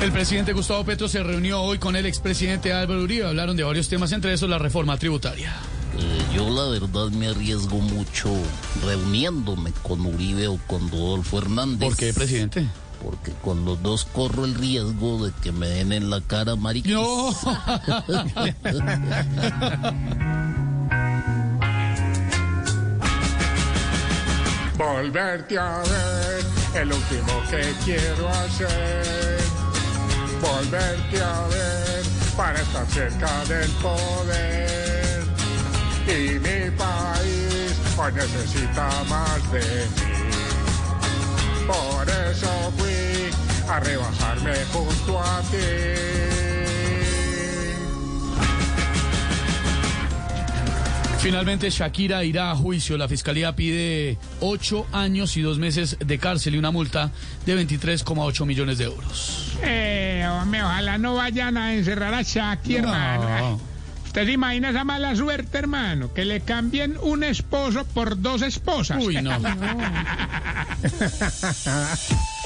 El presidente Gustavo Petro se reunió hoy con el expresidente Álvaro Uribe. Hablaron de varios temas, entre esos la reforma tributaria. Eh, yo la verdad me arriesgo mucho reuniéndome con Uribe o con Rodolfo Hernández. ¿Por qué, presidente? Porque con los dos corro el riesgo de que me den en la cara mariquis. No. Volverte a ver, el último que quiero hacer. Volverte a ver para estar cerca del poder. Y mi país hoy necesita más de mí. Por eso fui a rebajarme junto a ti. Finalmente, Shakira irá a juicio. La fiscalía pide ocho años y dos meses de cárcel y una multa de 23,8 millones de euros. Eh, hombre, ojalá no vayan a encerrar a Shaki, hermano. Ay, ¿Usted se imagina esa mala suerte, hermano? Que le cambien un esposo por dos esposas. Uy, no.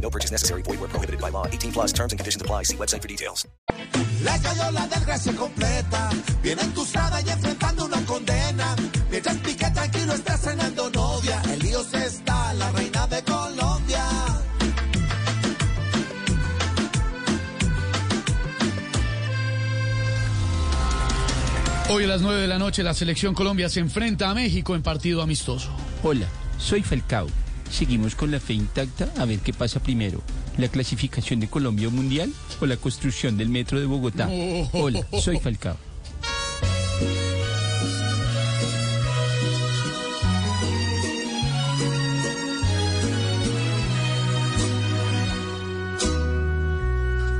No purchase necessary. Void where prohibited by law. 18 plus terms and conditions apply. See website for details. Le cayó la desgracia completa, bien entusada y enfrentando una condena. Mientras Piqué tranquilo está cenando novia, el lío se está, la reina de Colombia. Hoy a las 9 de la noche la selección Colombia se enfrenta a México en partido amistoso. Hola, soy Falcao. Seguimos con la fe intacta a ver qué pasa primero. ¿La clasificación de Colombia mundial o la construcción del metro de Bogotá? Hola, soy Falcao.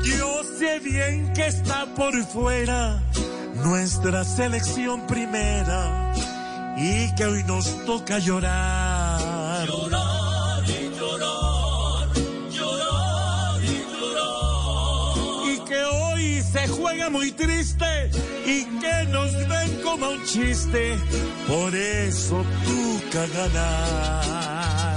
Yo sé bien que está por fuera nuestra selección primera y que hoy nos toca. Llorar se juega muy triste y que nos ven como un chiste. Por eso toca ganar.